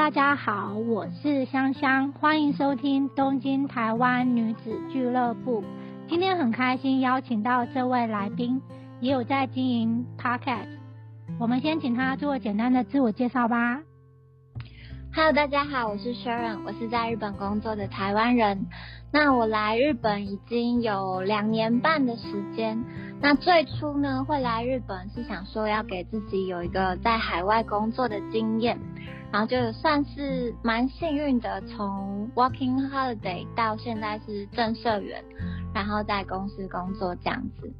大家好，我是香香，欢迎收听东京台湾女子俱乐部。今天很开心邀请到这位来宾，也有在经营 podcast。我们先请他做简单的自我介绍吧。Hello，大家好，我是 Sharon，我是在日本工作的台湾人。那我来日本已经有两年半的时间。那最初呢，会来日本是想说要给自己有一个在海外工作的经验，然后就算是蛮幸运的，从 Working Holiday 到现在是正社员，然后在公司工作这样子。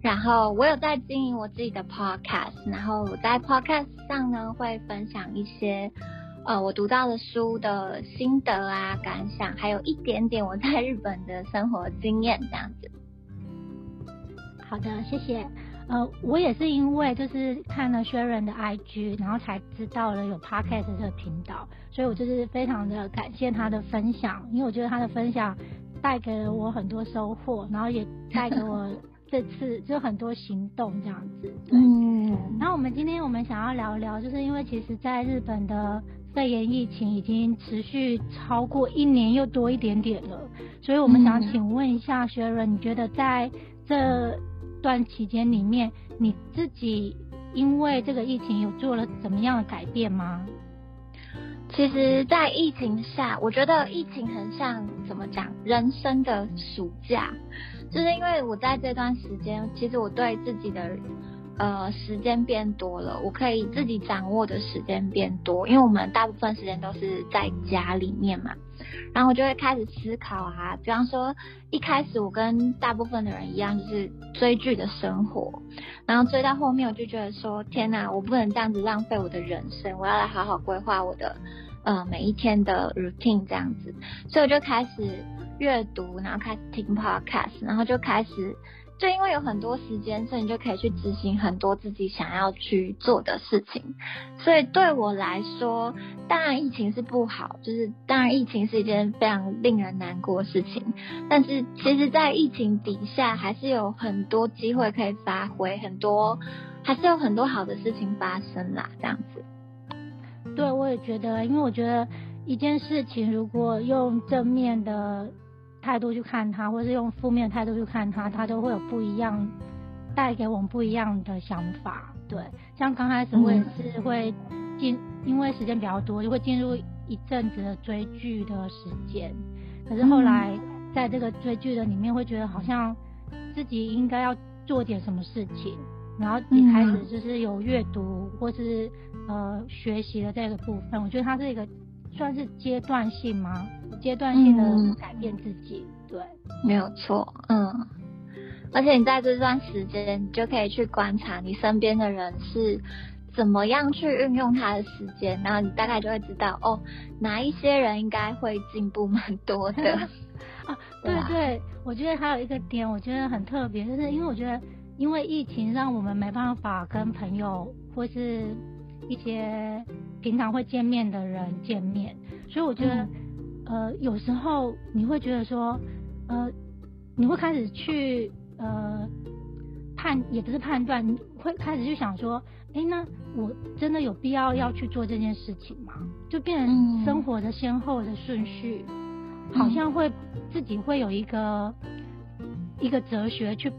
然后我有在经营我自己的 Podcast，然后我在 Podcast 上呢会分享一些。呃，我读到的书的心得啊、感想，还有一点点我在日本的生活经验这样子。好的，谢谢。呃，我也是因为就是看了 Sharon 的 IG，然后才知道了有 Podcast 这个频道，所以我就是非常的感谢他的分享，因为我觉得他的分享带给了我很多收获，然后也带给我 这次就很多行动这样子。嗯。然后我们今天我们想要聊聊，就是因为其实在日本的。肺炎疫情已经持续超过一年又多一点点了，所以我们想请问一下薛润，你觉得在这段期间里面，你自己因为这个疫情有做了怎么样的改变吗？其实，在疫情下，我觉得疫情很像怎么讲，人生的暑假，就是因为我在这段时间，其实我对自己的。呃，时间变多了，我可以自己掌握的时间变多，因为我们大部分时间都是在家里面嘛，然后我就会开始思考啊，比方说一开始我跟大部分的人一样，就是追剧的生活，然后追到后面我就觉得说，天哪，我不能这样子浪费我的人生，我要来好好规划我的呃每一天的 routine 这样子，所以我就开始阅读，然后开始听 podcast，然后就开始。就因为有很多时间，所以你就可以去执行很多自己想要去做的事情。所以对我来说，当然疫情是不好，就是当然疫情是一件非常令人难过的事情。但是其实，在疫情底下，还是有很多机会可以发挥，很多还是有很多好的事情发生啦。这样子，对我也觉得，因为我觉得一件事情如果用正面的。态度去看他，或是用负面态度去看他，他都会有不一样，带给我们不一样的想法。对，像刚开始我也是会进，因为时间比较多，就会进入一阵子的追剧的时间。可是后来在这个追剧的里面，会觉得好像自己应该要做点什么事情，然后一开始就是有阅读或是呃学习的这个部分。我觉得它是一个。算是阶段性吗？阶段性的改变自己，对，没有错，嗯。而且你在这段时间，你就可以去观察你身边的人是怎么样去运用他的时间，然后你大概就会知道，哦，哪一些人应该会进步蛮多的。啊，对对，我觉得还有一个点，我觉得很特别，就是因为我觉得，因为疫情让我们没办法跟朋友或是。一些平常会见面的人见面，所以我觉得，呃，有时候你会觉得说，呃，你会开始去呃判，也不是判断，你会开始去想说，哎，那我真的有必要要去做这件事情吗？就变成生活的先后的顺序，好像会自己会有一个一个哲学去。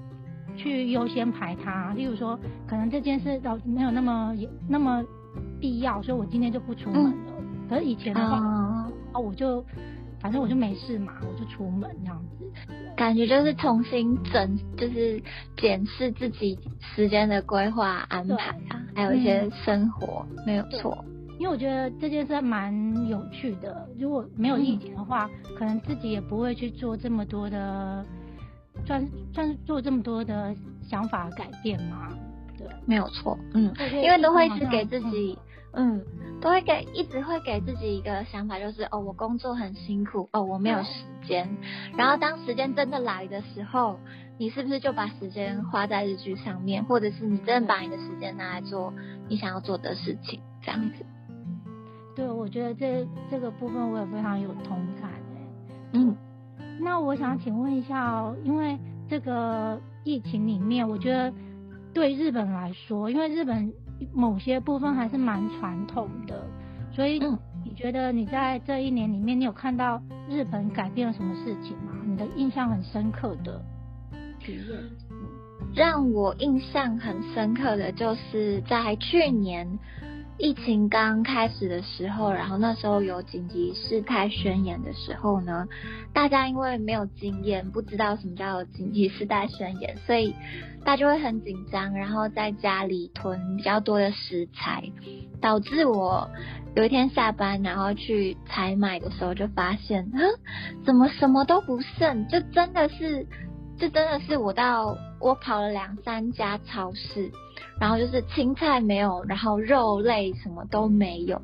去优先排它，例如说，可能这件事倒没有那么那么必要，所以我今天就不出门了。可是以前的话，啊，我就反正我就没事嘛，我就出门这样子。感觉就是重新整，就是检视自己时间的规划安排啊，还有一些生活，没有错。因为我觉得这件事蛮有趣的，如果没有疫情的话，可能自己也不会去做这么多的。算算是做这么多的想法改变嘛？对，没有错，嗯，因为都会是给自己，嗯，都会给一直会给自己一个想法，就是哦，我工作很辛苦，哦，我没有时间。然后当时间真的来的时候，你是不是就把时间花在日剧上面，或者是你真的把你的时间拿来做你想要做的事情，这样子？对，我觉得这这个部分我也非常有同感嗯。那我想请问一下哦，因为这个疫情里面，我觉得对日本来说，因为日本某些部分还是蛮传统的，所以你觉得你在这一年里面，你有看到日本改变了什么事情吗？你的印象很深刻的体验？让我印象很深刻的就是在去年疫情刚开始的时候，然后那时候有紧急事态宣言的时候呢，大家因为没有经验，不知道什么叫紧急事态宣言，所以大家就会很紧张，然后在家里囤比较多的食材，导致我有一天下班然后去采买的时候，就发现，怎么什么都不剩，就真的是。这真的是我到我跑了两三家超市，然后就是青菜没有，然后肉类什么都没有，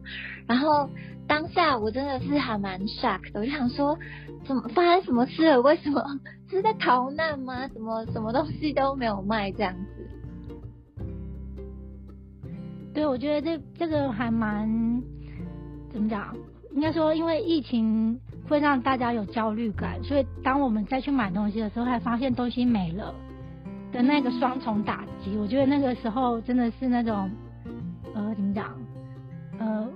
然后当下我真的是还蛮 shock 的，我就想说，怎么发生什么事了？为什么是在逃难吗？怎么什么东西都没有卖这样子？对，我觉得这这个还蛮怎么讲？应该说，因为疫情。会让大家有焦虑感，所以当我们再去买东西的时候，还发现东西没了的那个双重打击，我觉得那个时候真的是那种呃怎么讲呃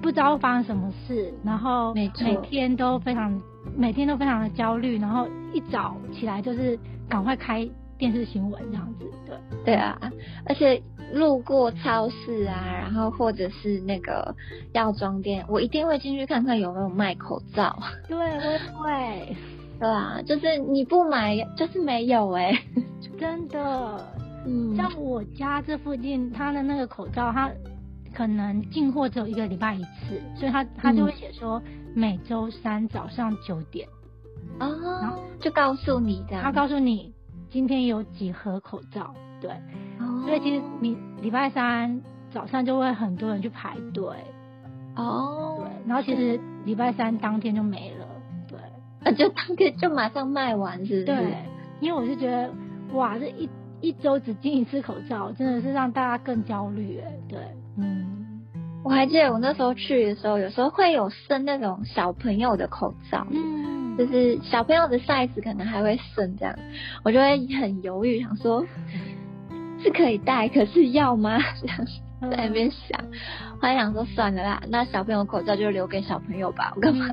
不知道发生什么事，然后每天都非常每天都非常的焦虑，然后一早起来就是赶快开电视新闻这样子，对对啊，而且。路过超市啊，然后或者是那个药妆店，我一定会进去看看有没有卖口罩。对，我会。对啊，就是你不买就是没有哎，真的。嗯。像我家这附近，他的那个口罩，他可能进货只有一个礼拜一次，所以他他就会写说每周三早上九点。哦。就告诉你这样。他告诉你今天有几盒口罩，对。哦所以其实你礼拜三早上就会很多人去排队，哦，对，然后其实礼拜三当天就没了，就当天就马上卖完，是不是？对，因为我是觉得，哇，这一一周只进一次口罩，真的是让大家更焦虑，哎，对，嗯，我还记得我那时候去的时候，有时候会有剩那种小朋友的口罩，嗯，就是小朋友的 size 可能还会剩这样，我就会很犹豫，想说。是可以戴，可是要吗？这样在那边想，后来想说算了啦，那小朋友口罩就留给小朋友吧，我干嘛？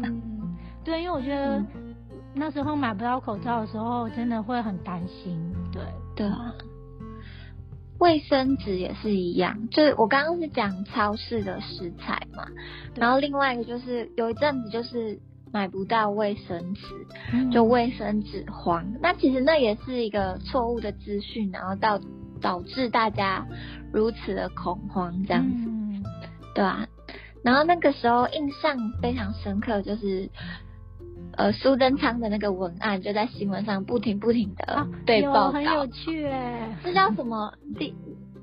对，因为我觉得那时候买不到口罩的时候，真的会很担心。对，对啊。卫生纸也是一样，就是我刚刚是讲超市的食材嘛，然后另外一个就是有一阵子就是买不到卫生纸，就卫生纸荒。那其实那也是一个错误的资讯，然后到。导致大家如此的恐慌，这样子，对啊？然后那个时候印象非常深刻，就是呃苏贞昌的那个文案就在新闻上不停不停的对报道，很有趣哎。这叫什么？你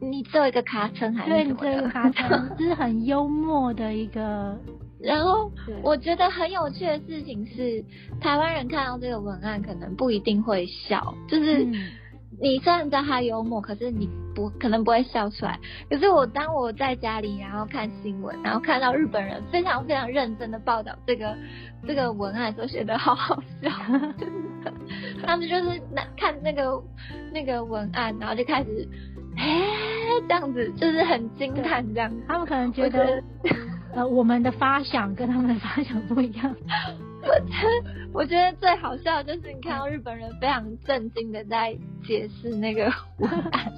你做一个卡称还是什么？对，个卡称，这 是很幽默的一个。然后我觉得很有趣的事情是，台湾人看到这个文案可能不一定会笑，就是。你虽然知道他幽默，可是你不可能不会笑出来。可是我当我在家里，然后看新闻，然后看到日本人非常非常认真的报道这个这个文案，都觉得好好笑。他们就是那看那个那个文案，然后就开始，哎，这样子就是很惊叹这样。他们可能觉得，呃，我们的发想跟他们的发想不一样。我得我觉得最好笑的就是你看到日本人非常震惊的在解释那个文案，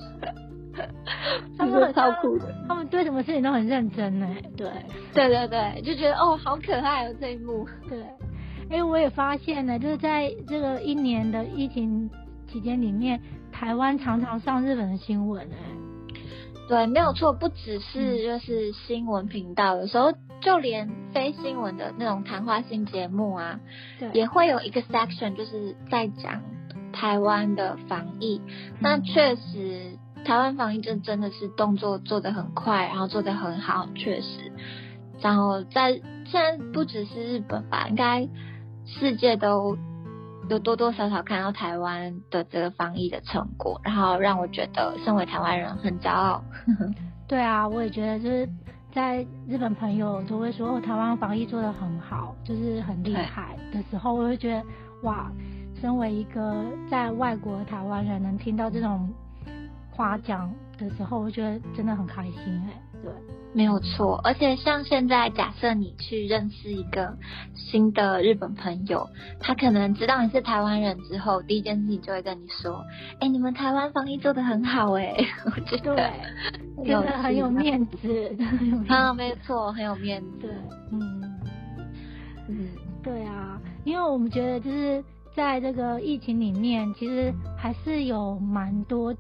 他们超酷的，他们对什么事情都很认真呢。对，对对对，就觉得哦好可爱哦这一幕。对，哎我也发现呢，就是在这个一年的疫情期间里面，台湾常常上日本的新闻哎。对，没有错，不只是就是新闻频道，有时候就连非新闻的那种谈话性节目啊，也会有一个 section 就是在讲台湾的防疫。那确实，台湾防疫就真的是动作做得很快，然后做得很好，确实。然后在现在不只是日本吧，应该世界都。有多多少少看到台湾的这个防疫的成果，然后让我觉得身为台湾人很骄傲。对啊，我也觉得就是在日本朋友都会说哦台湾防疫做得很好，就是很厉害的时候，我会觉得哇，身为一个在外国的台湾人，能听到这种夸奖的时候，我觉得真的很开心哎。对。没有错，而且像现在，假设你去认识一个新的日本朋友，他可能知道你是台湾人之后，第一件事情就会跟你说：“哎，你们台湾防疫做的很好哎。”我觉得真的很有面子，啊，没错，很有面子。嗯嗯，对啊，因为我们觉得就是在这个疫情里面，其实还是有蛮多。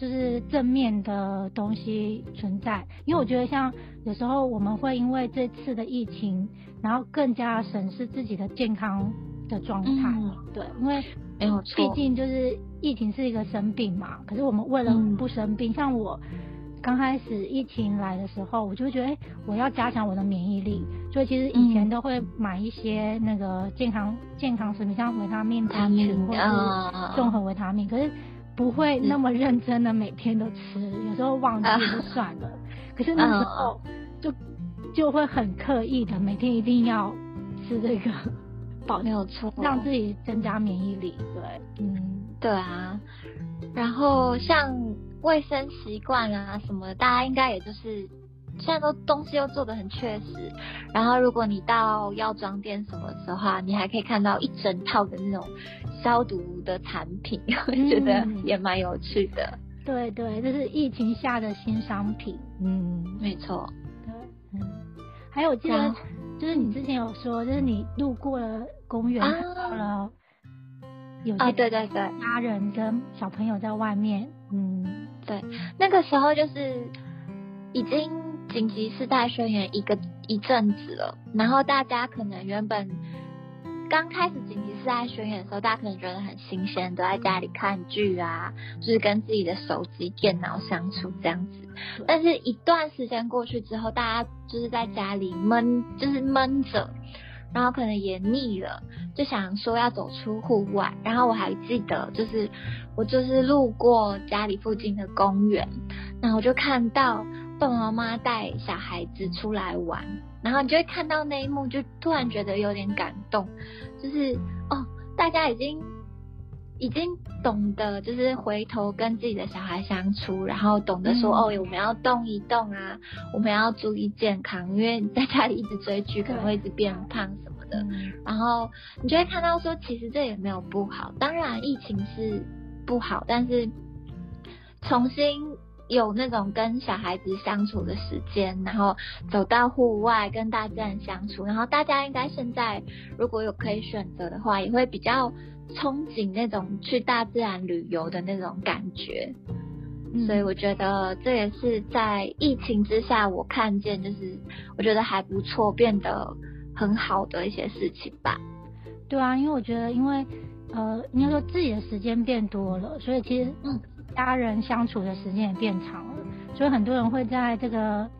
就是正面的东西存在，因为我觉得像有时候我们会因为这次的疫情，然后更加审视自己的健康的状态。对，因为没有错，毕竟就是疫情是一个生病嘛。可是我们为了不生病，像我刚开始疫情来的时候，我就觉得，哎，我要加强我的免疫力，所以其实以前都会买一些那个健康健康食品，像维他命、他命或者是综合维他命，可是。不会那么认真的每天都吃，有时候忘记就算了。可是那时候就就会很刻意的每天一定要吃这个，保没有错，让自己增加免疫力。对，嗯，对啊。然后像卫生习惯啊什么，大家应该也就是。现在都东西又做的很确实，然后如果你到药妆店什么的话，你还可以看到一整套的那种消毒的产品，我觉得也蛮有趣的。对对，这是疫情下的新商品。嗯，没错。对，嗯。还有，我记得就是你之前有说，就是你路过了公园，看到了有些对对对家人跟小朋友在外面。嗯，对，那个时候就是已经。紧急事态宣言一个一阵子了，然后大家可能原本刚开始紧急事态宣言的时候，大家可能觉得很新鲜，都在家里看剧啊，就是跟自己的手机、电脑相处这样子。但是，一段时间过去之后，大家就是在家里闷，就是闷着，然后可能也腻了，就想说要走出户外。然后我还记得，就是我就是路过家里附近的公园，然后我就看到。爸爸妈妈带小孩子出来玩，然后你就会看到那一幕，就突然觉得有点感动。就是哦，大家已经已经懂得，就是回头跟自己的小孩相处，然后懂得说哦，我们要动一动啊，我们要注意健康，因为在家里一直追剧可能会一直变胖什么的。然后你就会看到说，其实这也没有不好。当然疫情是不好，但是重新。有那种跟小孩子相处的时间，然后走到户外跟大自然相处，然后大家应该现在如果有可以选择的话，也会比较憧憬那种去大自然旅游的那种感觉。所以我觉得这也是在疫情之下，我看见就是我觉得还不错，变得很好的一些事情吧。对啊，因为我觉得，因为呃，应该说自己的时间变多了，所以其实嗯。家人相处的时间也变长了，所以很多人会在这个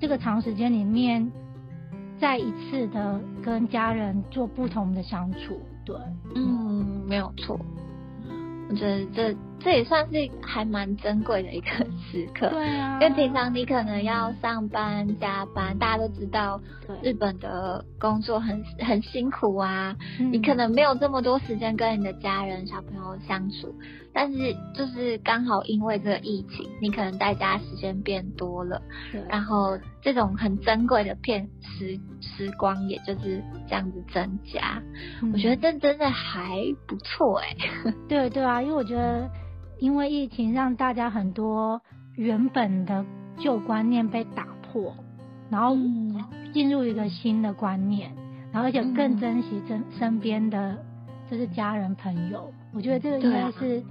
这个长时间里面，再一次的跟家人做不同的相处。对，嗯，没有错。我觉得这这也算是还蛮珍贵的一个 时刻。对啊，因为平常你可能要上班加班，大家都知道，日本的工作很很辛苦啊，你可能没有这么多时间跟你的家人、小朋友相处。但是就是刚好因为这个疫情，你可能在家时间变多了，然后这种很珍贵的片时时光，也就是这样子增加。我觉得这真的还不错哎。对对啊，因为我觉得因为疫情让大家很多原本的旧观念被打破，然后进入一个新的观念，然后而且更珍惜身身边的就是家人朋友。我觉得这个应该是。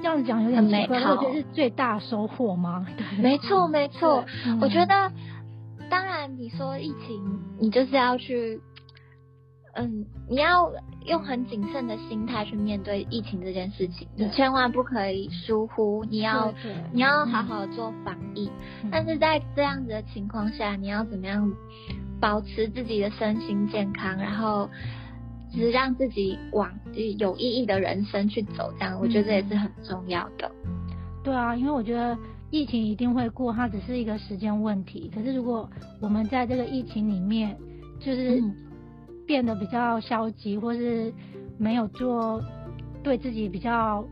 这样子讲有点美好，我觉得是最大收获吗？对，没错没错。我觉得，当然你说疫情，你就是要去，嗯，你要用很谨慎的心态去面对疫情这件事情，你千万不可以疏忽，你要你要好好做防疫。但是在这样子的情况下，你要怎么样保持自己的身心健康，然后。只是让自己往有意义的人生去走，这样我觉得也是很重要的。对啊，因为我觉得疫情一定会过，它只是一个时间问题。可是如果我们在这个疫情里面，就是变得比较消极，或是没有做对自己比较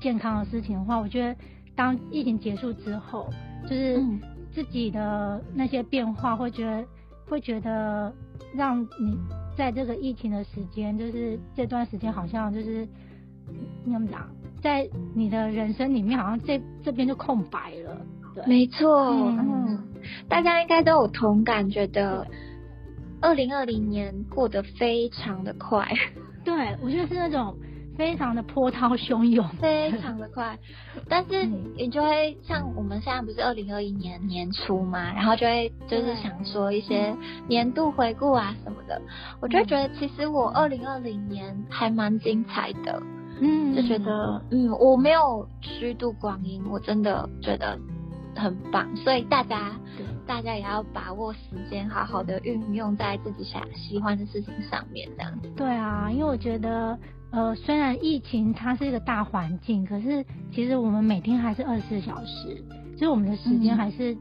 健康的事情的话，我觉得当疫情结束之后，就是自己的那些变化，会觉得会觉得让你在这个疫情的时间，就是这段时间好像就是那么讲，在你的人生里面，好像这这边就空白了。对，没错，嗯，大家应该都有同感，觉得二零二零年过得非常的快。对，我觉得是那种。非常的波涛汹涌，非常的快，但是你就会像我们现在不是二零二一年年初嘛，然后就会就是想说一些年度回顾啊什么的，我就觉得其实我二零二零年还蛮精彩的，嗯，就觉得嗯我没有虚度光阴，我真的觉得很棒，所以大家大家也要把握时间，好好的运用在自己想喜欢的事情上面，这样子。对啊，因为我觉得。呃，虽然疫情它是一个大环境，可是其实我们每天还是二十四小时，就是我们的时间还是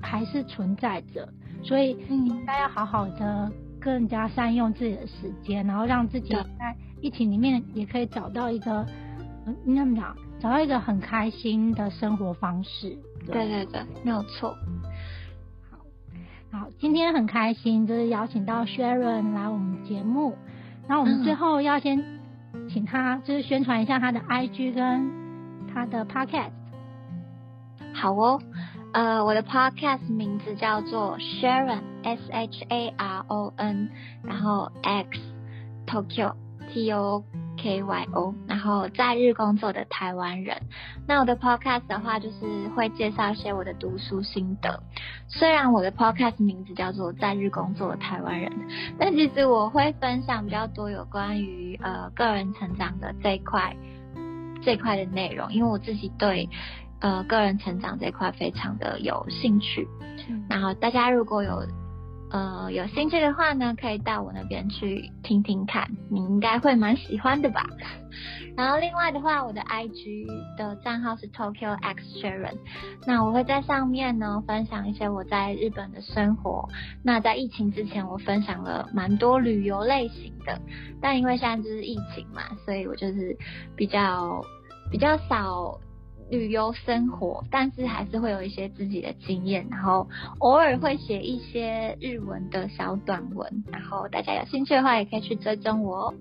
还是存在着，所以应该要好好的更加善用自己的时间，然后让自己在疫情里面也可以找到一个，嗯，那么讲，找到一个很开心的生活方式。对对对，没有错。今天很开心，就是邀请到 Sharon 来我们节目，然后我们最后要先。请他就是宣传一下他的 IG 跟他的 Podcast。好哦，呃，我的 Podcast 名字叫做 Sharon S H A R O N，然后 X Tokyo T O。K Y O，然后在日工作的台湾人。那我的 Podcast 的话，就是会介绍一些我的读书心得。虽然我的 Podcast 名字叫做在日工作的台湾人，但其实我会分享比较多有关于呃个人成长的这一块这一块的内容，因为我自己对呃个人成长这一块非常的有兴趣。然后大家如果有呃，有兴趣的话呢，可以到我那边去听听看，你应该会蛮喜欢的吧。然后另外的话，我的 IG 的账号是 Tokyo X Sharon，那我会在上面呢分享一些我在日本的生活。那在疫情之前，我分享了蛮多旅游类型的，但因为现在就是疫情嘛，所以我就是比较比较少。旅游生活，但是还是会有一些自己的经验，然后偶尔会写一些日文的小短文，然后大家有兴趣的话也可以去追踪我。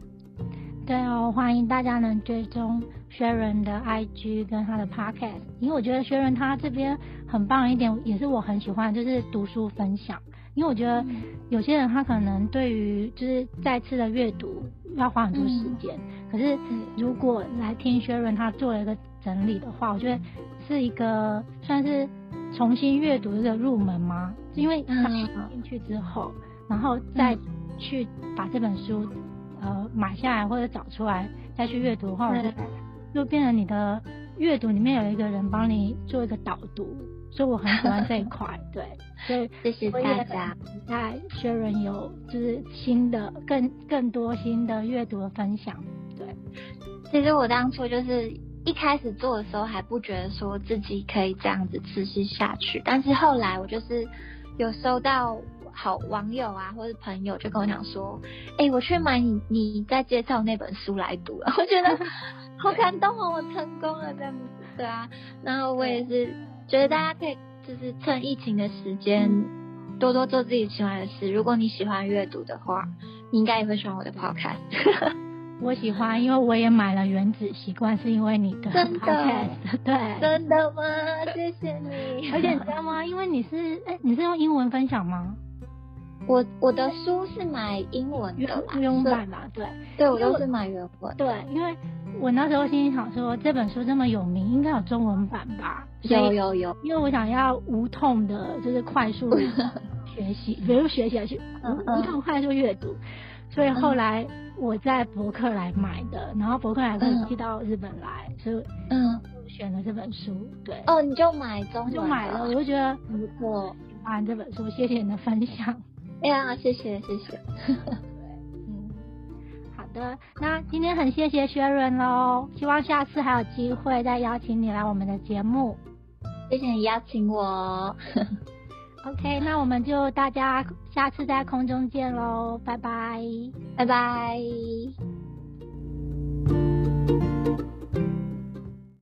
对哦，欢迎大家能追踪 Sharon 的 IG 跟他的 Podcast，因为我觉得 Sharon 他这边很棒一点，也是我很喜欢，就是读书分享。因为我觉得有些人他可能对于就是再次的阅读要花很多时间，可是如果来听 Sharon 他做了一个。整理的话，我觉得是一个算是重新阅读的入门吗？因为他进去之后，然后再去把这本书呃买下来或者找出来再去阅读的话，我觉得又变成你的阅读里面有一个人帮你做一个导读，所以我很喜欢这一块。对，所以谢谢大家。在薛仁有就是新的更更多新的阅读的分享。对，其实我当初就是。一开始做的时候还不觉得说自己可以这样子持续下去，但是后来我就是有收到好网友啊或者朋友就跟我讲说，哎，我去买你你在介绍那本书来读了，我觉得 好感动哦，我成功了这样子，对啊，然后我也是觉得大家可以就是趁疫情的时间多多做自己喜欢的事，如果你喜欢阅读的话，你应该也会喜欢我的 podcast。我喜欢，因为我也买了《原子习惯》，是因为你的 podcast，对，真的吗？谢谢你。而且你知道吗？因为你是，哎，你是用英文分享吗？我我的书是买英文的原文版嘛，对，对我都是买原文。对，因为我那时候心里想说，这本书这么有名，应该有中文版吧？有有有。因为我想要无痛的，就是快速 学习，比如学习去无痛快速阅读，所以后来。我在博客来买的，然后博客来可以寄到日本来，所以嗯，选了这本书。对，哦，你就买中就买了，我就觉得不错，喜欢这本书，谢谢你的分享。哎 呀，谢谢谢谢。嗯，好的，那今天很谢谢薛润喽，希望下次还有机会再邀请你来我们的节目。谢谢你邀请我。OK，那我们就大家下次在空中见喽，拜拜，拜拜。